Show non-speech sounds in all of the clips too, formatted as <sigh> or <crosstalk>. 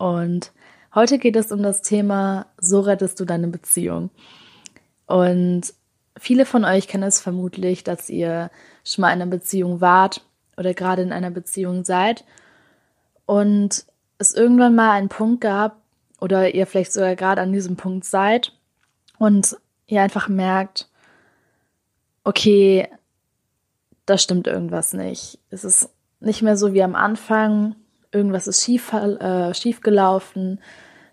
Und heute geht es um das Thema, so rettest du deine Beziehung. Und viele von euch kennen es vermutlich, dass ihr schon mal in einer Beziehung wart oder gerade in einer Beziehung seid und es irgendwann mal einen Punkt gab oder ihr vielleicht sogar gerade an diesem Punkt seid und ihr einfach merkt, okay, da stimmt irgendwas nicht. Es ist nicht mehr so wie am Anfang. Irgendwas ist schief, äh, schief gelaufen.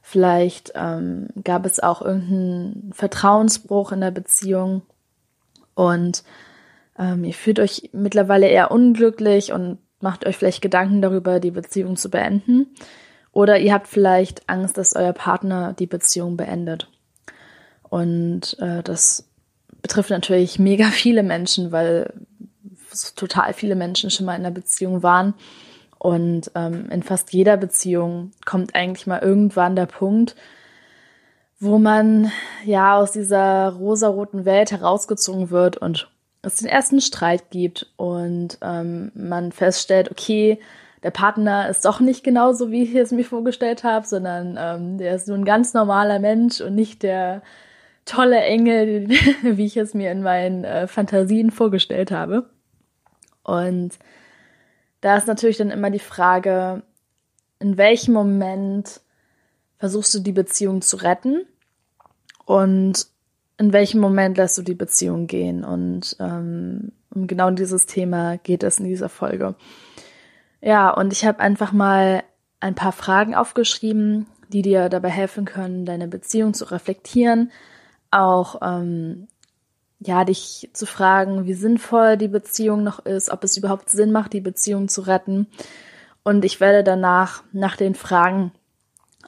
Vielleicht ähm, gab es auch irgendeinen Vertrauensbruch in der Beziehung. Und ähm, ihr fühlt euch mittlerweile eher unglücklich und macht euch vielleicht Gedanken darüber, die Beziehung zu beenden. Oder ihr habt vielleicht Angst, dass euer Partner die Beziehung beendet. Und äh, das betrifft natürlich mega <laughs> viele Menschen, weil total viele Menschen schon mal in einer Beziehung waren. Und ähm, in fast jeder Beziehung kommt eigentlich mal irgendwann der Punkt, wo man ja aus dieser rosaroten Welt herausgezogen wird und es den ersten Streit gibt und ähm, man feststellt, okay, der Partner ist doch nicht genauso, wie ich es mir vorgestellt habe, sondern ähm, der ist nur ein ganz normaler Mensch und nicht der tolle Engel, <laughs> wie ich es mir in meinen äh, Fantasien vorgestellt habe. Und da ist natürlich dann immer die Frage, in welchem Moment versuchst du die Beziehung zu retten und in welchem Moment lässt du die Beziehung gehen. Und ähm, um genau dieses Thema geht es in dieser Folge. Ja, und ich habe einfach mal ein paar Fragen aufgeschrieben, die dir dabei helfen können, deine Beziehung zu reflektieren, auch ähm, ja, dich zu fragen, wie sinnvoll die Beziehung noch ist, ob es überhaupt Sinn macht, die Beziehung zu retten. Und ich werde danach, nach den Fragen,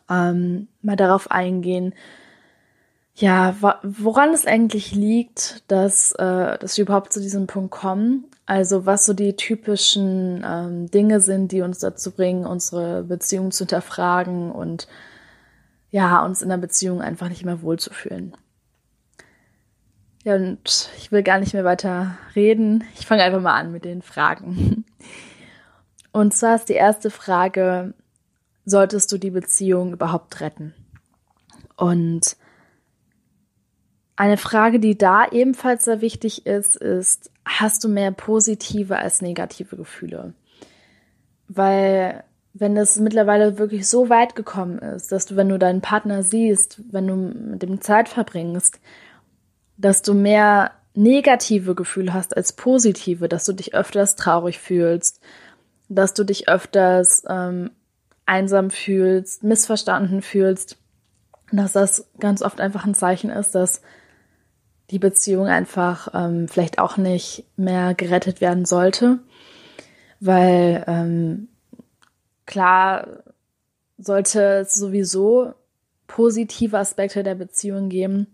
ähm, mal darauf eingehen, ja, woran es eigentlich liegt, dass, äh, dass wir überhaupt zu diesem Punkt kommen. Also was so die typischen ähm, Dinge sind, die uns dazu bringen, unsere Beziehung zu hinterfragen und ja, uns in der Beziehung einfach nicht mehr wohlzufühlen. Ja, und ich will gar nicht mehr weiter reden. Ich fange einfach mal an mit den Fragen. Und zwar ist die erste Frage, solltest du die Beziehung überhaupt retten? Und eine Frage, die da ebenfalls sehr wichtig ist, ist, hast du mehr positive als negative Gefühle? Weil wenn es mittlerweile wirklich so weit gekommen ist, dass du, wenn du deinen Partner siehst, wenn du mit dem Zeit verbringst, dass du mehr negative Gefühle hast als positive, dass du dich öfters traurig fühlst, dass du dich öfters ähm, einsam fühlst, missverstanden fühlst, dass das ganz oft einfach ein Zeichen ist, dass die Beziehung einfach ähm, vielleicht auch nicht mehr gerettet werden sollte, weil ähm, klar sollte es sowieso positive Aspekte der Beziehung geben,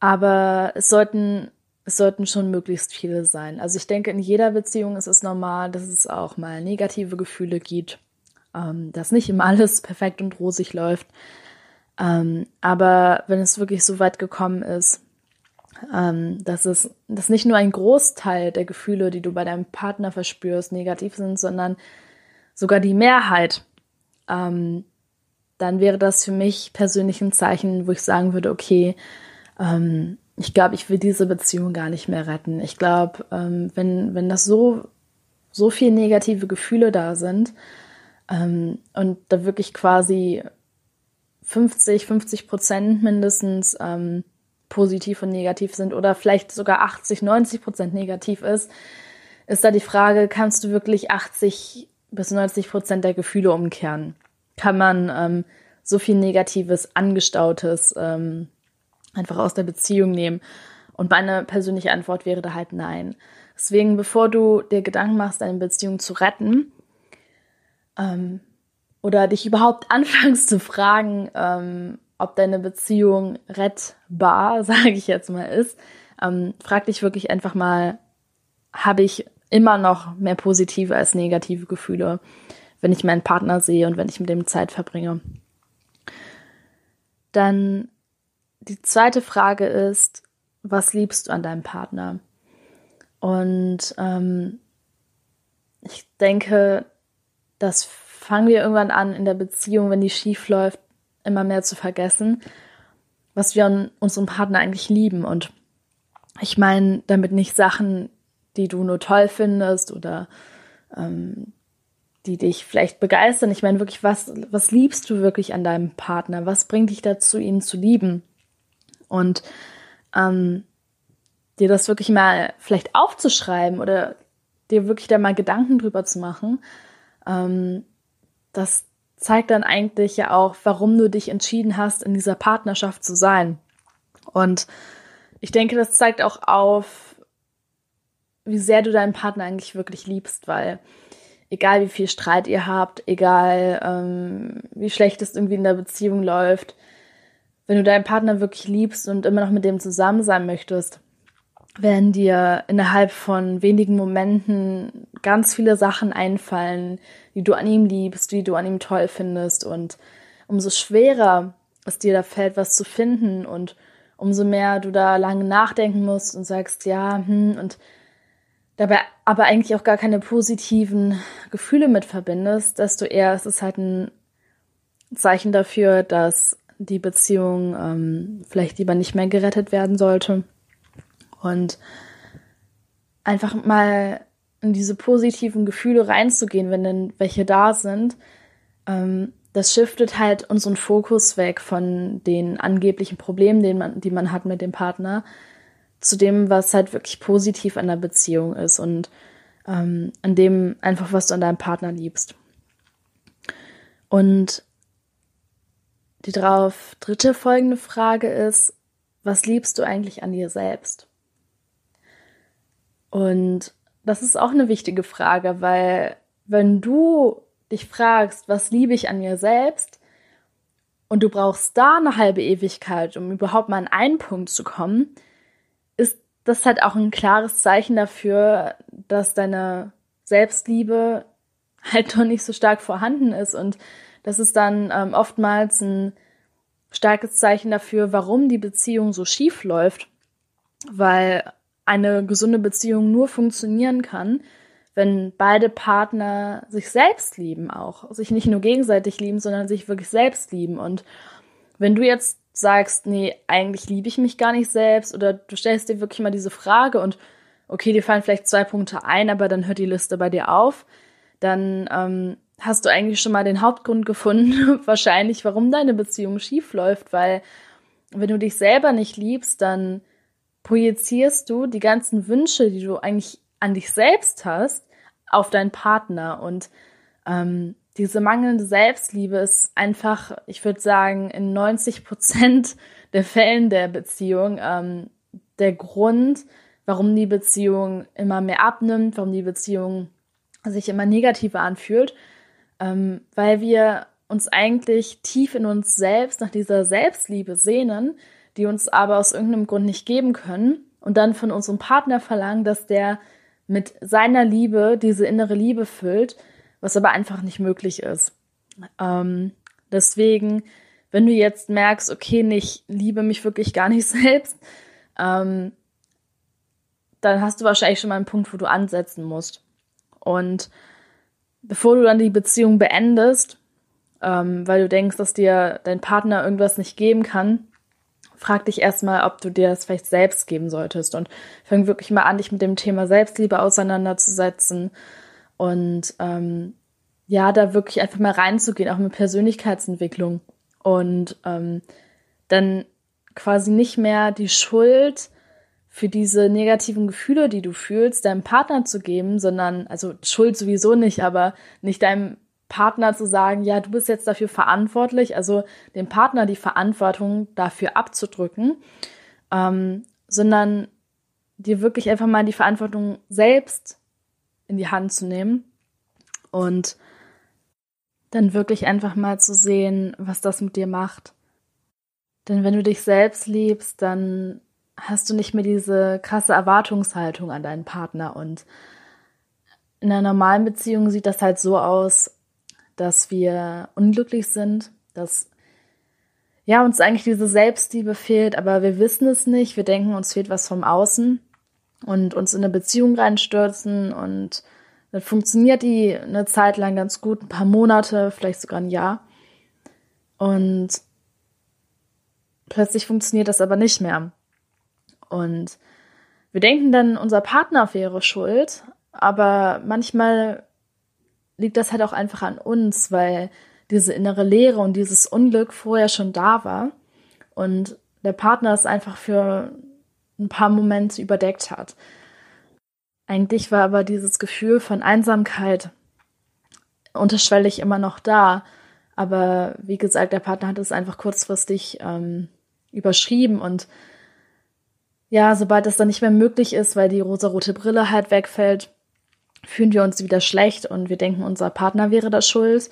aber es sollten, es sollten schon möglichst viele sein. Also ich denke, in jeder Beziehung ist es normal, dass es auch mal negative Gefühle gibt, ähm, dass nicht immer alles <laughs> perfekt und rosig läuft. Ähm, aber wenn es wirklich so weit gekommen ist, ähm, dass es, dass nicht nur ein Großteil der Gefühle, die du bei deinem Partner verspürst, negativ sind, sondern sogar die Mehrheit, ähm, dann wäre das für mich persönlich ein Zeichen, wo ich sagen würde, okay, ähm, ich glaube, ich will diese Beziehung gar nicht mehr retten. Ich glaube, ähm, wenn, wenn das so, so viel negative Gefühle da sind ähm, und da wirklich quasi 50, 50 Prozent mindestens ähm, positiv und negativ sind oder vielleicht sogar 80, 90 Prozent negativ ist, ist da die Frage, kannst du wirklich 80 bis 90 Prozent der Gefühle umkehren? Kann man ähm, so viel Negatives, Angestautes ähm, einfach aus der Beziehung nehmen? Und meine persönliche Antwort wäre da halt nein. Deswegen, bevor du dir Gedanken machst, deine Beziehung zu retten, ähm, oder dich überhaupt <laughs> anfängst zu fragen, ähm, ob deine Beziehung rettbar, <laughs> sage ich jetzt mal, ist, ähm, frag dich wirklich einfach mal, habe ich immer noch mehr positive als negative Gefühle, wenn ich meinen Partner sehe und wenn ich mit dem Zeit verbringe. Dann die zweite Frage ist, was liebst du an deinem Partner? Und ähm, ich denke, das fangen wir irgendwann an in der Beziehung, wenn die schief läuft, immer mehr zu vergessen, was wir an unserem Partner eigentlich lieben. Und ich meine damit nicht Sachen, die du nur toll findest oder ähm, die dich vielleicht begeistern. Ich meine wirklich, was, was liebst du wirklich an deinem Partner? Was bringt dich dazu, ihn zu lieben? Und ähm, dir das wirklich mal vielleicht aufzuschreiben oder dir wirklich da mal Gedanken drüber zu machen, ähm, das zeigt dann eigentlich ja auch, warum du dich entschieden hast, in dieser Partnerschaft zu sein. Und ich denke, das zeigt auch auf, wie sehr du deinen Partner eigentlich wirklich liebst, weil egal wie viel Streit ihr habt, egal ähm, wie schlecht es irgendwie in der Beziehung läuft, wenn du deinen Partner wirklich liebst und immer noch mit dem zusammen sein möchtest, werden dir innerhalb von wenigen Momenten ganz viele Sachen einfallen, die du an ihm liebst, die du an ihm toll findest. Und umso schwerer es dir da fällt, was zu finden und umso mehr du da lange nachdenken musst und sagst, ja, hm, und dabei aber eigentlich auch gar keine positiven Gefühle mit verbindest, desto eher ist es halt ein Zeichen dafür, dass die Beziehung ähm, vielleicht lieber nicht mehr gerettet werden sollte. Und einfach mal in diese positiven Gefühle reinzugehen, wenn denn welche da sind, ähm, das shiftet halt unseren Fokus weg von den angeblichen Problemen, den man, die man hat mit dem Partner, zu dem, was halt wirklich positiv an der Beziehung ist und ähm, an dem einfach, was du an deinem Partner liebst. Und die darauf dritte folgende Frage ist, was liebst du eigentlich an dir selbst? Und das ist auch eine wichtige Frage, weil wenn du dich fragst, was liebe ich an mir selbst, und du brauchst da eine halbe Ewigkeit, um überhaupt mal an einen Punkt zu kommen, ist das halt auch ein klares Zeichen dafür, dass deine Selbstliebe halt doch nicht so stark vorhanden ist. Und das ist dann ähm, oftmals ein starkes Zeichen dafür, warum die Beziehung so schief läuft. Weil eine gesunde Beziehung nur funktionieren kann, wenn beide Partner sich selbst lieben auch. Sich nicht nur gegenseitig lieben, sondern sich wirklich selbst lieben. Und wenn du jetzt sagst, nee, eigentlich liebe ich mich gar nicht selbst, oder du stellst dir wirklich mal diese Frage und okay, dir fallen vielleicht zwei Punkte ein, aber dann hört die Liste bei dir auf, dann ähm, hast du eigentlich schon mal den Hauptgrund gefunden, <laughs> wahrscheinlich, warum deine Beziehung schief läuft, weil wenn du dich selber nicht liebst, dann projizierst du die ganzen Wünsche, die du eigentlich an dich selbst hast, auf deinen Partner. Und ähm, diese mangelnde Selbstliebe ist einfach, ich würde sagen, in 90 Prozent <laughs> der Fällen der Beziehung ähm, der Grund, warum die Beziehung immer mehr abnimmt, warum die Beziehung sich immer negativer anfühlt, ähm, weil wir uns eigentlich tief in uns selbst nach dieser Selbstliebe sehnen, die uns aber aus irgendeinem Grund nicht geben können und dann von unserem Partner verlangen, dass der mit seiner Liebe diese innere Liebe füllt, was aber einfach nicht möglich ist. Ähm, deswegen, wenn du jetzt merkst, okay, ich liebe mich wirklich gar nicht <laughs> selbst, ähm, dann hast du wahrscheinlich schon mal einen Punkt, wo du ansetzen musst. Und bevor du dann die Beziehung beendest, ähm, weil du denkst, dass dir dein Partner irgendwas nicht geben kann, frag dich erstmal, ob du dir das vielleicht selbst geben solltest und fang wirklich mal an, dich mit dem Thema Selbstliebe auseinanderzusetzen und ähm, ja, da wirklich einfach mal reinzugehen, auch mit Persönlichkeitsentwicklung und ähm, dann quasi nicht mehr die Schuld für diese negativen Gefühle, die du fühlst, deinem Partner zu geben, sondern, also Schuld sowieso nicht, aber nicht deinem Partner zu sagen, ja, du bist jetzt dafür verantwortlich, also dem Partner die Verantwortung dafür abzudrücken, ähm, sondern dir wirklich einfach mal die Verantwortung selbst in die Hand zu nehmen und dann wirklich einfach mal zu sehen, was das mit dir macht. Denn wenn du dich selbst liebst, dann hast du nicht mehr diese krasse Erwartungshaltung an deinen Partner. Und in einer normalen Beziehung sieht das halt so aus, dass wir unglücklich sind, dass ja, uns eigentlich diese Selbstliebe fehlt, aber wir wissen es nicht. Wir denken, uns fehlt was vom Außen und uns in eine Beziehung reinstürzen und dann funktioniert die eine Zeit lang ganz gut, ein paar Monate, vielleicht sogar ein Jahr. Und plötzlich funktioniert das aber nicht mehr. Und wir denken dann, unser Partner wäre schuld, aber manchmal liegt das halt auch einfach an uns, weil diese innere Leere und dieses Unglück vorher schon da war und der Partner es einfach für ein paar Momente überdeckt hat. Eigentlich war aber dieses Gefühl von Einsamkeit unterschwellig immer noch da. Aber wie gesagt, der Partner hat es einfach kurzfristig ähm, überschrieben und ja, sobald das dann nicht mehr möglich ist, weil die rosarote Brille halt wegfällt, fühlen wir uns wieder schlecht und wir denken, unser Partner wäre da schuld.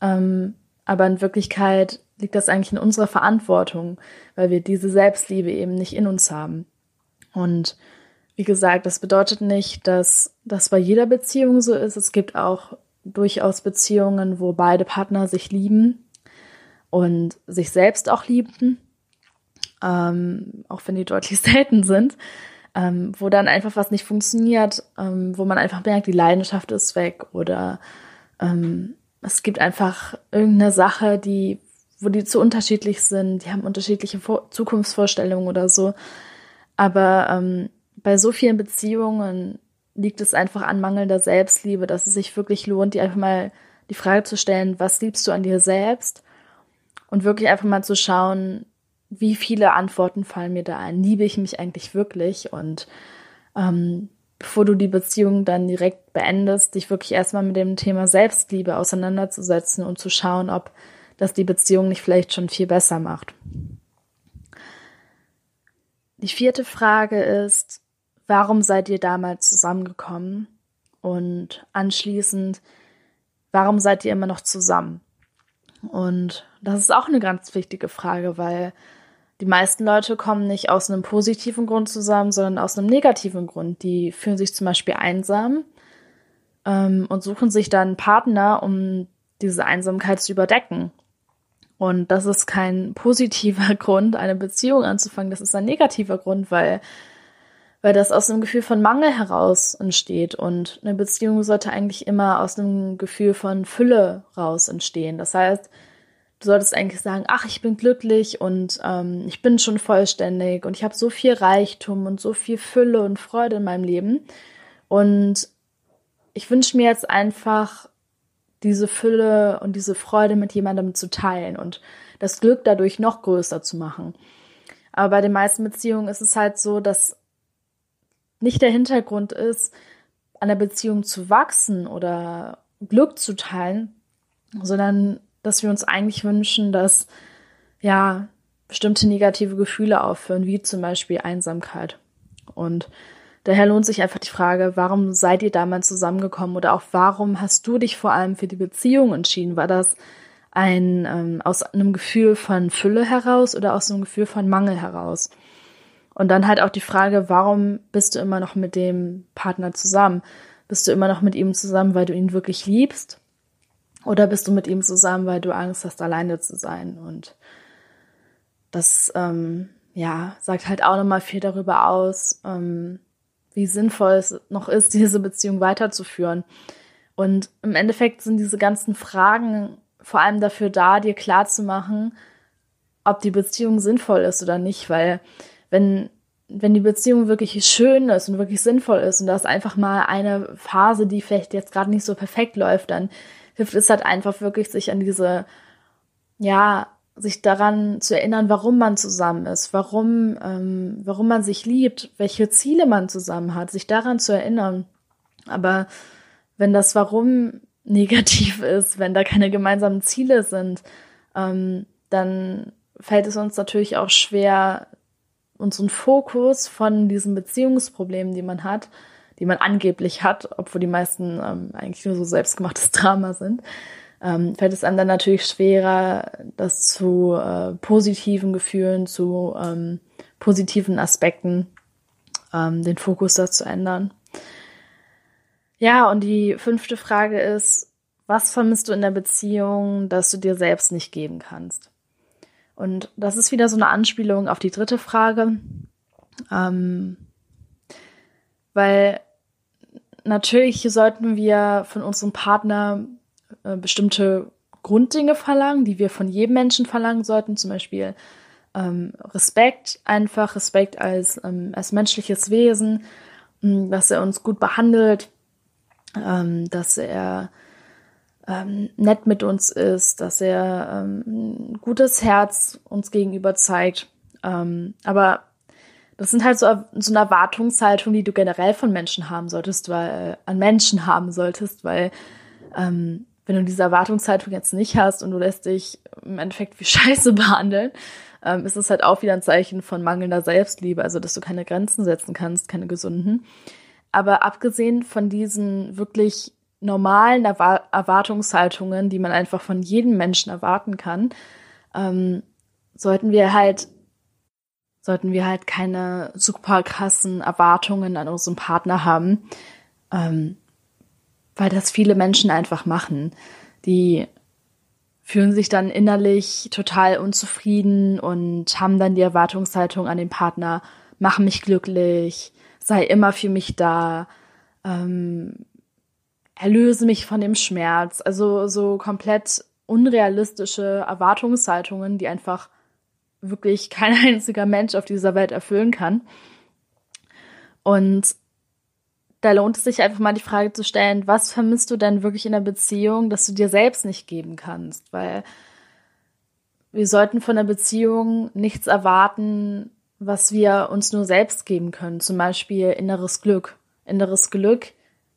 Ähm, aber in Wirklichkeit liegt das eigentlich in unserer Verantwortung, weil wir diese Selbstliebe eben nicht in uns haben. Und wie gesagt, das bedeutet nicht, dass das bei jeder Beziehung so ist. Es gibt auch durchaus Beziehungen, wo beide Partner sich lieben und sich selbst auch lieben, ähm, auch wenn die deutlich <laughs> selten sind, ähm, wo dann einfach was nicht funktioniert, ähm, wo man einfach merkt, die Leidenschaft ist weg oder ähm, es gibt einfach irgendeine Sache, die, wo die zu unterschiedlich sind, die haben unterschiedliche Vor Zukunftsvorstellungen oder so. Aber ähm, bei so vielen Beziehungen liegt es einfach an mangelnder Selbstliebe, dass es sich wirklich lohnt, dir einfach mal die Frage zu stellen, was liebst du an dir selbst? Und wirklich einfach mal zu schauen, wie viele Antworten fallen mir da ein? Liebe ich mich eigentlich wirklich? Und ähm, bevor du die Beziehung dann direkt beendest, dich wirklich erstmal mit dem Thema Selbstliebe auseinanderzusetzen und zu schauen, ob das die Beziehung nicht vielleicht schon viel besser macht. Die vierte Frage ist, warum seid ihr damals zusammengekommen? Und anschließend, warum seid ihr immer noch zusammen? Und das ist auch eine ganz wichtige Frage, weil die meisten Leute kommen nicht aus einem positiven Grund zusammen, sondern aus einem negativen Grund. Die fühlen sich zum Beispiel einsam ähm, und suchen sich dann Partner, um diese Einsamkeit zu überdecken. Und das ist kein positiver <laughs> Grund, eine Beziehung anzufangen. Das ist ein negativer Grund, weil weil das aus einem Gefühl von Mangel heraus entsteht. Und eine Beziehung sollte eigentlich immer aus einem Gefühl von Fülle raus entstehen. Das heißt, du solltest eigentlich sagen, ach, ich bin glücklich und ähm, ich bin schon vollständig und ich habe so viel Reichtum und so viel Fülle und Freude in meinem Leben. Und ich wünsche mir jetzt einfach, diese Fülle und diese Freude mit jemandem zu teilen und das Glück dadurch noch größer zu machen. Aber bei den meisten Beziehungen ist es halt so, dass nicht der Hintergrund ist, an der Beziehung zu wachsen oder Glück zu teilen, sondern dass wir uns eigentlich wünschen, dass ja bestimmte negative Gefühle aufhören, wie zum Beispiel Einsamkeit. Und daher lohnt sich einfach die Frage, warum seid ihr damals zusammengekommen oder auch warum hast du dich vor allem für die Beziehung entschieden? War das ein ähm, aus einem Gefühl von Fülle heraus oder aus einem Gefühl von Mangel heraus? Und dann halt auch die Frage, warum bist du immer noch mit dem Partner zusammen? Bist du immer noch mit ihm zusammen, weil du ihn wirklich liebst? Oder bist du mit ihm zusammen, weil du Angst hast, alleine zu sein? Und das, ähm, ja, sagt halt auch nochmal viel darüber aus, ähm, wie sinnvoll es noch ist, <laughs> diese Beziehung weiterzuführen. Und im Endeffekt sind diese ganzen Fragen vor allem dafür da, dir klarzumachen, ob die Beziehung sinnvoll ist oder nicht, weil wenn, wenn die Beziehung wirklich schön ist und wirklich sinnvoll ist und da ist einfach mal eine Phase, die vielleicht jetzt gerade nicht so perfekt läuft, dann hilft es halt einfach wirklich, sich an diese, ja, sich daran zu erinnern, warum man zusammen ist, warum, ähm, warum man sich liebt, welche Ziele man zusammen hat, sich daran zu erinnern. Aber wenn das Warum <laughs> negativ ist, wenn da keine gemeinsamen Ziele sind, ähm, dann fällt es uns natürlich auch schwer, unseren Fokus von diesen Beziehungsproblemen, die man hat, die man angeblich hat, obwohl die meisten ähm, eigentlich nur so selbstgemachtes <laughs> Drama sind, ähm, fällt es einem dann natürlich schwerer, das zu äh, positiven Gefühlen, zu ähm, positiven Aspekten, ähm, den Fokus da zu ändern. Ja, und die fünfte Frage ist, was vermisst du in der Beziehung, dass du dir selbst nicht geben kannst? Und das ist wieder so eine Anspielung auf die dritte Frage. Ähm, weil natürlich sollten wir von unserem Partner äh, bestimmte Grunddinge verlangen, die wir von jedem Menschen verlangen sollten, zum Beispiel ähm, Respekt, einfach Respekt als, ähm, als menschliches Wesen, mh, dass er uns gut behandelt, ähm, dass er ähm, nett mit uns ist, dass er ähm, ein gutes Herz uns gegenüber zeigt. Ähm, aber das sind halt so, so eine Erwartungshaltung, die du generell von Menschen haben solltest, weil äh, an Menschen haben solltest, weil ähm, wenn du diese Erwartungshaltung jetzt nicht hast und du lässt dich im Endeffekt wie <laughs> Scheiße behandeln, ähm, ist es halt auch wieder ein Zeichen von mangelnder Selbstliebe, also dass du keine Grenzen setzen kannst, keine gesunden. Aber abgesehen von diesen wirklich normalen Erwartungshaltungen, die man einfach von jedem Menschen erwarten kann, ähm, sollten wir halt sollten wir halt keine super krassen Erwartungen an unseren Partner haben, ähm, weil das viele Menschen einfach machen. Die fühlen sich dann innerlich total unzufrieden und haben dann die Erwartungshaltung an den Partner, mach mich glücklich, sei immer für mich da, ähm, erlöse mich von dem Schmerz. Also so komplett unrealistische Erwartungshaltungen, die einfach wirklich kein <laughs> einziger Mensch auf dieser Welt erfüllen kann. Und da lohnt es sich einfach mal die Frage zu stellen, was vermisst du denn wirklich in der Beziehung, dass du dir selbst nicht geben kannst? Weil wir sollten von der Beziehung nichts erwarten, was wir uns nur selbst geben können. Zum Beispiel inneres Glück. Inneres Glück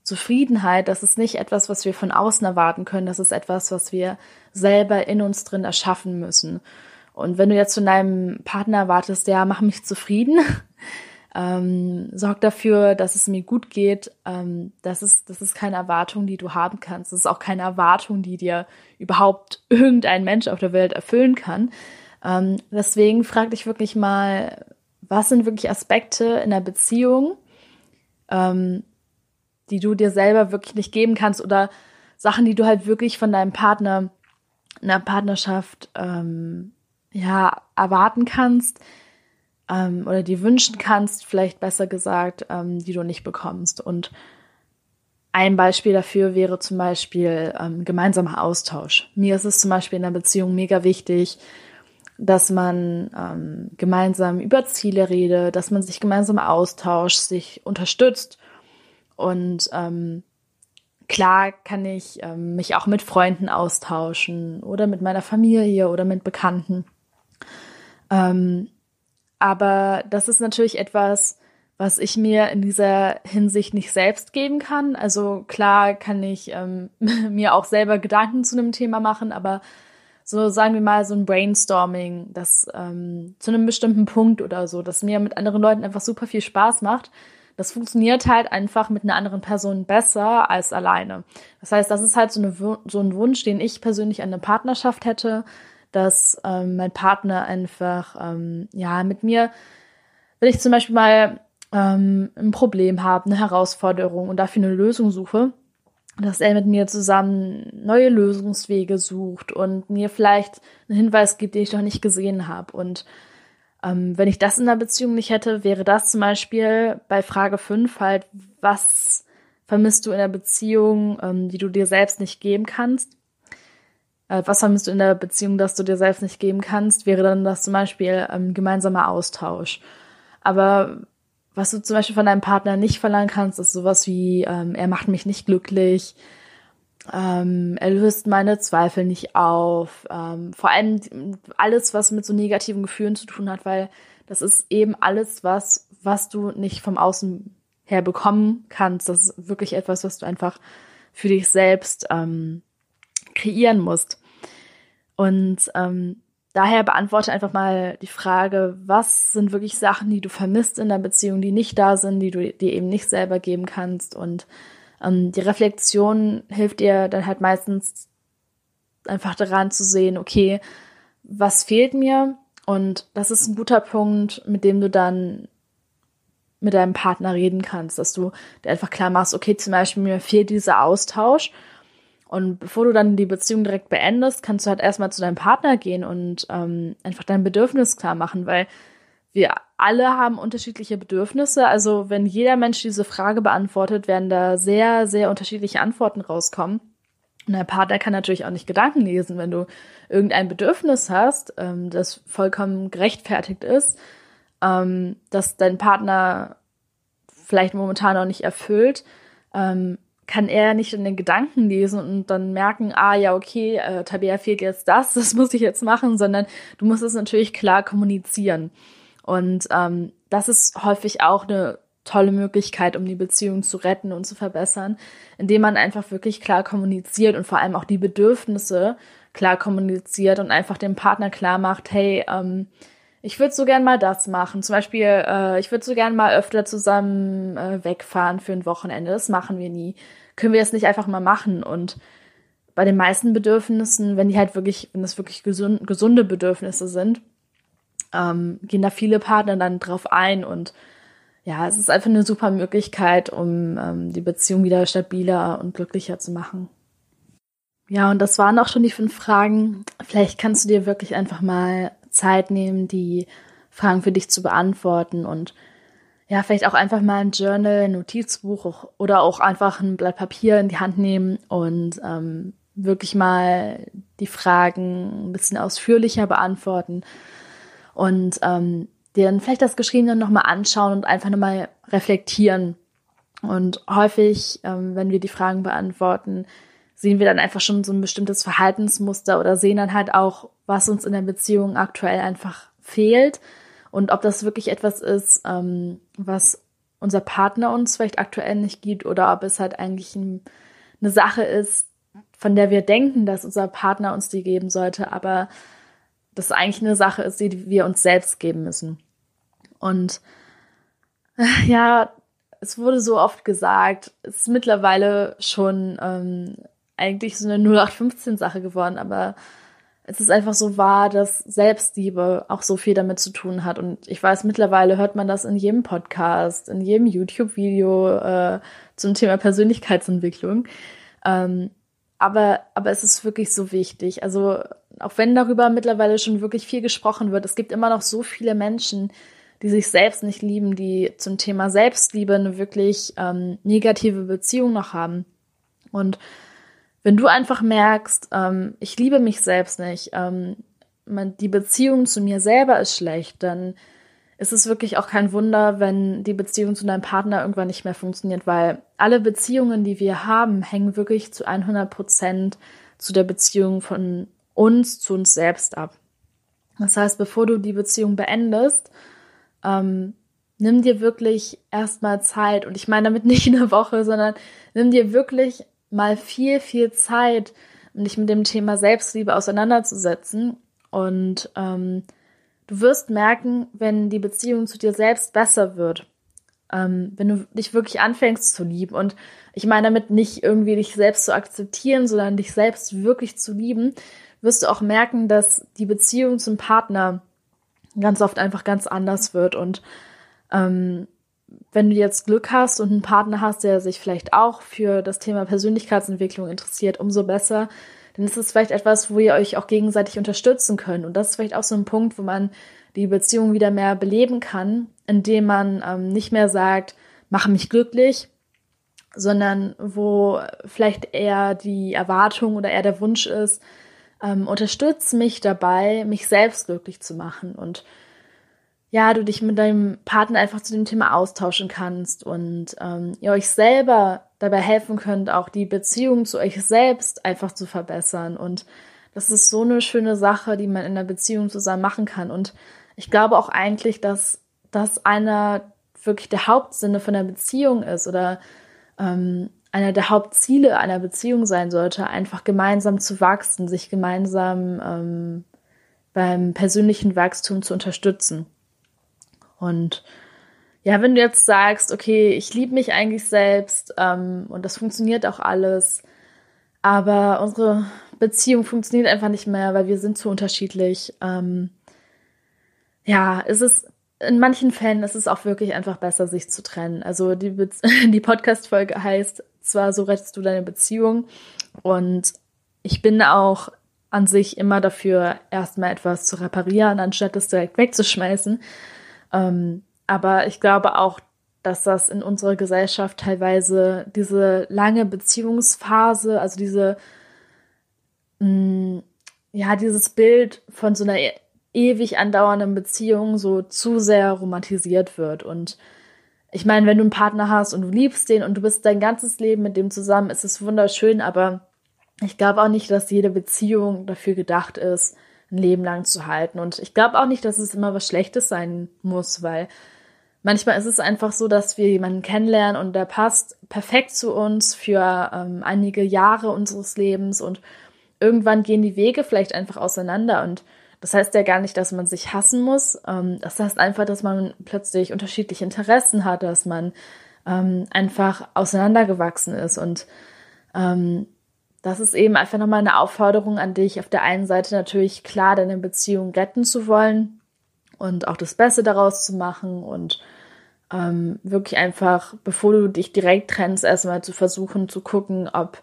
Zufriedenheit, das ist nicht etwas, was wir von außen erwarten können, das ist etwas, was wir selber in uns drin erschaffen müssen. Und wenn du jetzt von deinem Partner erwartest, ja, mach mich zufrieden, <laughs> ähm, sorg dafür, dass es mir gut geht, ähm, das, ist, das ist keine Erwartung, die du haben kannst. Das ist auch keine Erwartung, die dir überhaupt irgendein Mensch auf der Welt erfüllen kann. Ähm, deswegen frag dich wirklich mal, was sind wirklich Aspekte in der Beziehung, ähm, die du dir selber wirklich nicht geben kannst oder Sachen, die du halt wirklich von deinem Partner in der Partnerschaft ähm, ja erwarten kannst ähm, oder dir wünschen kannst, vielleicht besser gesagt, ähm, die du nicht bekommst. Und ein Beispiel dafür wäre zum Beispiel ähm, gemeinsamer Austausch. Mir ist es zum Beispiel in der Beziehung mega wichtig, dass man ähm, gemeinsam über Ziele redet, dass man sich gemeinsam austauscht, sich unterstützt und ähm, klar kann ich ähm, mich auch mit Freunden austauschen oder mit meiner Familie oder mit Bekannten. Ähm, aber das ist natürlich etwas, was ich mir in dieser Hinsicht nicht selbst geben kann. Also klar kann ich ähm, <laughs> mir auch selber Gedanken zu einem Thema machen, aber so sagen wir mal so ein Brainstorming, das ähm, zu einem bestimmten Punkt oder so, das mir mit anderen Leuten einfach super viel Spaß macht, das funktioniert halt einfach mit einer anderen Person besser als alleine. Das heißt, das ist halt so, eine, so ein Wunsch, den ich persönlich an eine Partnerschaft hätte, dass ähm, mein Partner einfach, ähm, ja, mit mir, wenn ich zum Beispiel mal ähm, ein Problem habe, eine Herausforderung und dafür eine Lösung suche, dass er mit mir zusammen neue Lösungswege sucht und mir vielleicht einen Hinweis gibt, den ich noch nicht gesehen habe. Und ähm, wenn ich das in der Beziehung nicht hätte, wäre das zum Beispiel bei Frage 5 halt, was vermisst du in der Beziehung, ähm, die du dir selbst nicht geben kannst? Äh, was vermisst du in der Beziehung, das du dir selbst nicht geben kannst, wäre dann das zum Beispiel ähm, gemeinsamer Austausch. Aber was du zum Beispiel von deinem Partner nicht verlangen kannst, ist sowas wie, ähm, er macht mich nicht glücklich, ähm, er löst meine Zweifel nicht auf. Ähm, vor allem alles, was mit so negativen Gefühlen zu tun hat, weil das ist eben alles, was, was du nicht vom Außen her bekommen kannst. Das ist wirklich etwas, was du einfach für dich selbst ähm, kreieren musst. Und ähm, daher beantworte einfach mal die Frage, was sind wirklich Sachen, die du vermisst in der Beziehung, die nicht da sind, die du dir eben nicht selber geben kannst und ähm, die Reflexion hilft dir dann halt meistens einfach daran zu sehen, okay, was fehlt mir? Und das ist ein guter Punkt, mit dem du dann mit deinem Partner reden kannst, dass du dir einfach klar machst, okay, zum Beispiel mir fehlt dieser Austausch. Und bevor du dann die Beziehung direkt beendest, kannst du halt erstmal zu deinem Partner gehen und ähm, einfach dein Bedürfnis klar machen, weil wir alle haben unterschiedliche Bedürfnisse. Also wenn jeder Mensch diese Frage beantwortet, werden da sehr, sehr unterschiedliche Antworten rauskommen. Und der Partner kann natürlich auch nicht Gedanken lesen, wenn du irgendein Bedürfnis hast, ähm, das vollkommen gerechtfertigt ist, ähm, dass dein Partner vielleicht momentan noch nicht erfüllt, ähm, kann er nicht in den Gedanken lesen und dann merken, ah ja, okay, äh, Tabea fehlt jetzt das, <laughs> das muss ich jetzt machen, sondern du musst es natürlich klar kommunizieren. Und ähm, das ist häufig auch eine tolle Möglichkeit, um die Beziehung zu retten und zu verbessern, indem man einfach wirklich klar kommuniziert und vor allem auch die Bedürfnisse klar kommuniziert und einfach dem Partner klar macht, hey, ähm, ich würde so gern mal das machen. Zum Beispiel, äh, ich würde so gern mal öfter zusammen äh, wegfahren für ein Wochenende. Das machen wir nie. Können wir das nicht einfach mal machen? Und bei den meisten Bedürfnissen, wenn die halt wirklich, wenn das wirklich gesund, gesunde Bedürfnisse sind, ähm, gehen da viele Partner dann drauf ein und ja, es ist einfach eine super Möglichkeit, um ähm, die Beziehung wieder stabiler und glücklicher zu machen. Ja, und das waren auch schon die fünf Fragen. Vielleicht kannst du dir wirklich einfach mal Zeit nehmen, die Fragen für dich zu beantworten und ja, vielleicht auch einfach mal ein Journal, ein Notizbuch oder auch einfach ein Blatt Papier in die Hand nehmen und ähm, wirklich mal die Fragen ein bisschen ausführlicher beantworten und ähm, dir dann vielleicht das Geschriebene nochmal anschauen und einfach nochmal reflektieren. Und häufig, ähm, wenn wir die Fragen beantworten, sehen wir dann einfach schon so ein bestimmtes Verhaltensmuster oder sehen dann halt auch, was uns in der Beziehung aktuell einfach fehlt und ob das wirklich etwas ist, ähm, was unser Partner uns vielleicht aktuell nicht gibt oder ob es halt eigentlich ein, eine Sache ist, von der wir denken, dass unser Partner uns die geben sollte, aber das eigentlich eine Sache ist, die wir uns selbst geben müssen. Und ja, es wurde so oft gesagt, es ist mittlerweile schon ähm, eigentlich so eine 0815-Sache geworden, aber es ist einfach so wahr, dass Selbstliebe auch so viel damit zu tun hat. Und ich weiß, mittlerweile hört man das in jedem Podcast, in jedem YouTube-Video äh, zum Thema Persönlichkeitsentwicklung. Ähm, aber, aber es ist wirklich so wichtig. Also, auch wenn darüber mittlerweile schon wirklich viel gesprochen wird, es gibt immer noch so viele Menschen, die sich selbst nicht lieben, die zum Thema Selbstliebe eine wirklich ähm, negative Beziehung noch haben. Und wenn du einfach merkst, ähm, ich liebe mich selbst nicht, ähm, die Beziehung zu mir selber ist schlecht, dann ist es wirklich auch kein Wunder, wenn die Beziehung zu deinem Partner irgendwann nicht mehr funktioniert, weil alle Beziehungen, die wir haben, hängen wirklich zu 100 Prozent zu der Beziehung von uns zu uns selbst ab. Das heißt, bevor du die Beziehung beendest, ähm, nimm dir wirklich erstmal Zeit und ich meine damit nicht eine Woche, sondern nimm dir wirklich mal viel, viel Zeit, um dich mit dem Thema Selbstliebe auseinanderzusetzen. Und ähm, du wirst merken, wenn die Beziehung zu dir selbst besser wird, ähm, wenn du dich wirklich anfängst zu lieben. Und ich meine damit nicht irgendwie dich selbst zu akzeptieren, sondern dich selbst wirklich zu lieben, wirst du auch merken, dass die Beziehung zum Partner ganz oft einfach ganz anders wird. Und ähm, wenn du jetzt Glück hast und einen Partner hast, der sich vielleicht auch für das Thema Persönlichkeitsentwicklung interessiert, umso besser. Dann ist es vielleicht etwas, wo ihr euch auch gegenseitig unterstützen könnt. Und das ist vielleicht auch so ein Punkt, wo man die Beziehung wieder mehr beleben kann, indem man ähm, nicht mehr sagt, mache mich glücklich, sondern wo vielleicht eher die Erwartung oder eher der Wunsch ist, ähm, unterstütz mich dabei, mich selbst glücklich zu machen und ja, du dich mit deinem Partner einfach zu dem Thema austauschen kannst und ähm, ihr euch selber dabei helfen könnt, auch die Beziehung zu euch selbst einfach zu verbessern. Und das ist so eine schöne Sache, die man in der Beziehung zusammen machen kann. Und ich glaube auch eigentlich, dass das einer wirklich der Hauptsinne von der Beziehung ist oder ähm, einer der Hauptziele einer Beziehung sein sollte, einfach gemeinsam zu wachsen, sich gemeinsam ähm, beim persönlichen Wachstum zu unterstützen. Und ja, wenn du jetzt sagst, okay, ich liebe mich eigentlich selbst ähm, und das funktioniert auch alles, aber unsere Beziehung funktioniert einfach nicht mehr, weil wir sind zu unterschiedlich. Ähm, ja, es ist in manchen Fällen ist es auch wirklich einfach besser, sich zu trennen. Also die, <laughs> die Podcast-Folge heißt zwar, so rettest du deine Beziehung. Und ich bin auch an sich immer dafür, erstmal etwas zu reparieren, anstatt es direkt wegzuschmeißen. Ähm, aber ich glaube auch, dass das in unserer Gesellschaft teilweise diese lange Beziehungsphase, also diese, mh, mm, ja, dieses Bild von so einer ewig andauernden Beziehung so zu sehr romantisiert wird. Und ich meine, wenn du einen Partner hast und du liebst den und du bist dein ganzes Leben mit dem zusammen, ist es wunderschön, aber ich glaube auch nicht, dass jede Beziehung dafür gedacht ist, ein Leben lang zu halten. Und ich glaube auch nicht, dass es immer was Schlechtes sein muss, weil manchmal ist es einfach so, dass wir jemanden kennenlernen und der passt perfekt zu uns für ähm, einige Jahre unseres Lebens und irgendwann gehen die Wege vielleicht einfach auseinander und das heißt ja gar nicht, dass man sich hassen muss. Ähm, das heißt einfach, dass man plötzlich unterschiedliche Interessen hat, dass man ähm, einfach auseinandergewachsen ist. Und ähm, das ist eben einfach nochmal eine Aufforderung an dich, auf der einen Seite natürlich klar deine Beziehung retten zu wollen und auch das Beste daraus zu machen und ähm, wirklich einfach, bevor du dich direkt trennst, erstmal zu versuchen zu gucken, ob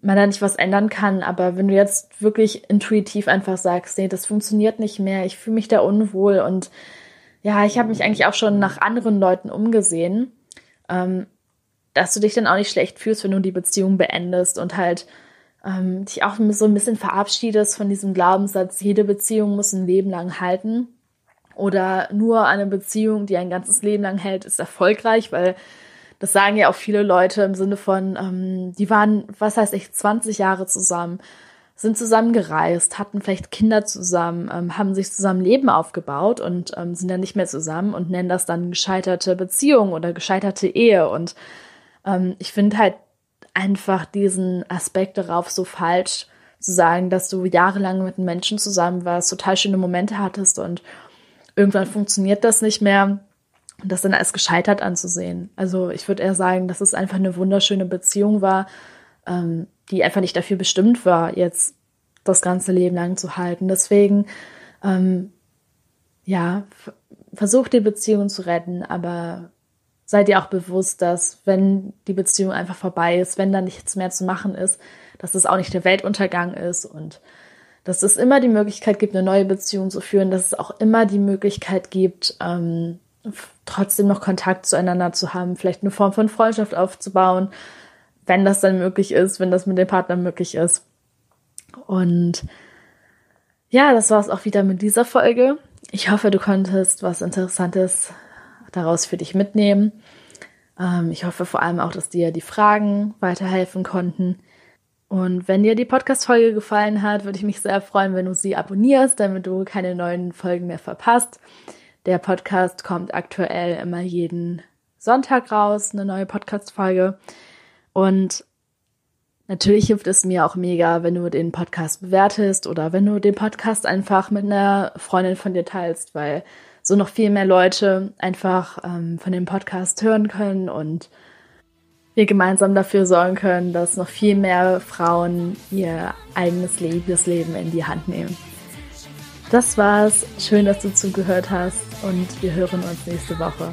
man da nicht was ändern kann. Aber wenn du jetzt wirklich intuitiv einfach sagst, nee, das funktioniert nicht mehr, ich fühle mich da unwohl und ja, ich habe mich eigentlich auch schon nach anderen Leuten umgesehen, ähm, dass du dich dann auch nicht schlecht fühlst, wenn du die Beziehung beendest und halt ähm, dich auch so ein bisschen verabschiedest von diesem Glaubenssatz, jede Beziehung muss ein Leben lang halten. Oder nur eine Beziehung, die ein ganzes Leben lang hält, ist erfolgreich, weil das sagen ja auch viele Leute im Sinne von, ähm, die waren, was heißt ich, 20 Jahre zusammen, sind zusammen gereist, hatten vielleicht Kinder zusammen, ähm, haben sich zusammen Leben aufgebaut und ähm, sind dann nicht mehr zusammen und nennen das dann gescheiterte Beziehung oder gescheiterte Ehe. Und ähm, ich finde halt einfach diesen Aspekt darauf so falsch zu sagen, dass du jahrelang mit einem Menschen zusammen warst, total schöne Momente hattest und irgendwann funktioniert das nicht mehr und das dann als gescheitert anzusehen. Also ich würde eher sagen, dass es einfach eine wunderschöne Beziehung war, ähm, die einfach nicht dafür bestimmt war, jetzt das ganze Leben lang zu halten. Deswegen, ähm, ja, versucht die Beziehung zu retten, aber seid ihr auch bewusst, dass wenn die Beziehung einfach vorbei ist, wenn da nichts mehr zu machen ist, dass es auch nicht der Weltuntergang ist und dass es immer die Möglichkeit gibt, eine neue Beziehung zu führen, dass es auch immer die Möglichkeit gibt, ähm, trotzdem noch Kontakt zueinander zu haben, vielleicht eine Form von Freundschaft aufzubauen, wenn das dann möglich ist, wenn das mit dem Partner möglich ist. Und ja, das war es auch wieder mit dieser Folge. Ich hoffe, du konntest was Interessantes daraus für dich mitnehmen. Ähm, ich hoffe vor allem auch, dass dir die Fragen weiterhelfen konnten. Und wenn dir die Podcast-Folge gefallen hat, würde ich mich sehr freuen, wenn du sie abonnierst, damit du keine neuen Folgen mehr verpasst. Der Podcast kommt aktuell immer jeden Sonntag raus, eine neue Podcast-Folge. Und natürlich hilft es mir auch mega, wenn du den Podcast bewertest oder wenn du den Podcast einfach mit einer Freundin von dir teilst, weil so noch viel mehr Leute einfach ähm, von dem Podcast hören können und wir gemeinsam dafür sorgen können, dass noch viel mehr Frauen ihr eigenes Liebesleben in die Hand nehmen. Das war's. Schön, dass du zugehört hast und wir hören uns nächste Woche.